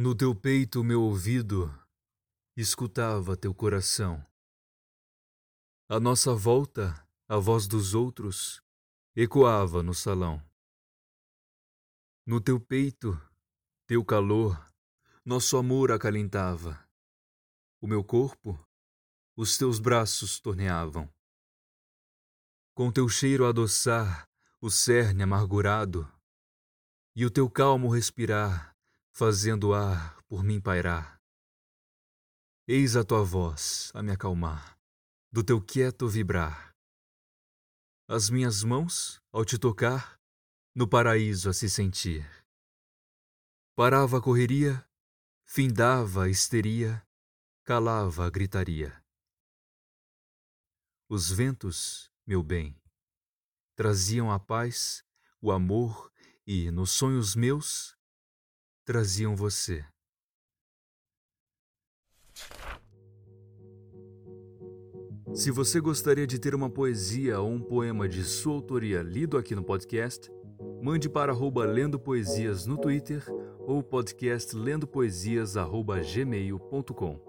No teu peito, meu ouvido escutava teu coração. À nossa volta, a voz dos outros ecoava no salão. No teu peito, teu calor, nosso amor acalentava. O meu corpo, os teus braços torneavam. Com teu cheiro adoçar o cerne amargurado, e o teu calmo respirar, fazendo ar por mim pairar. Eis a tua voz a me acalmar, do teu quieto vibrar. As minhas mãos, ao te tocar, no paraíso a se sentir. Parava a correria, findava a histeria, calava a gritaria. Os ventos, meu bem, traziam a paz, o amor e, nos sonhos meus, traziam você. Se você gostaria de ter uma poesia ou um poema de sua autoria lido aqui no podcast, mande para arroba Lendo Poesias no Twitter ou podcast lendopoesias.gmail.com.